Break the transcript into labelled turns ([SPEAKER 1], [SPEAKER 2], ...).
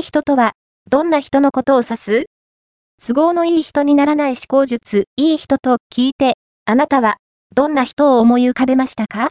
[SPEAKER 1] い人とは、どんな人のことを指す？都合のいい人にならない思考術、いい人と聞いて、あなたは、どんな人を思い浮かべましたか？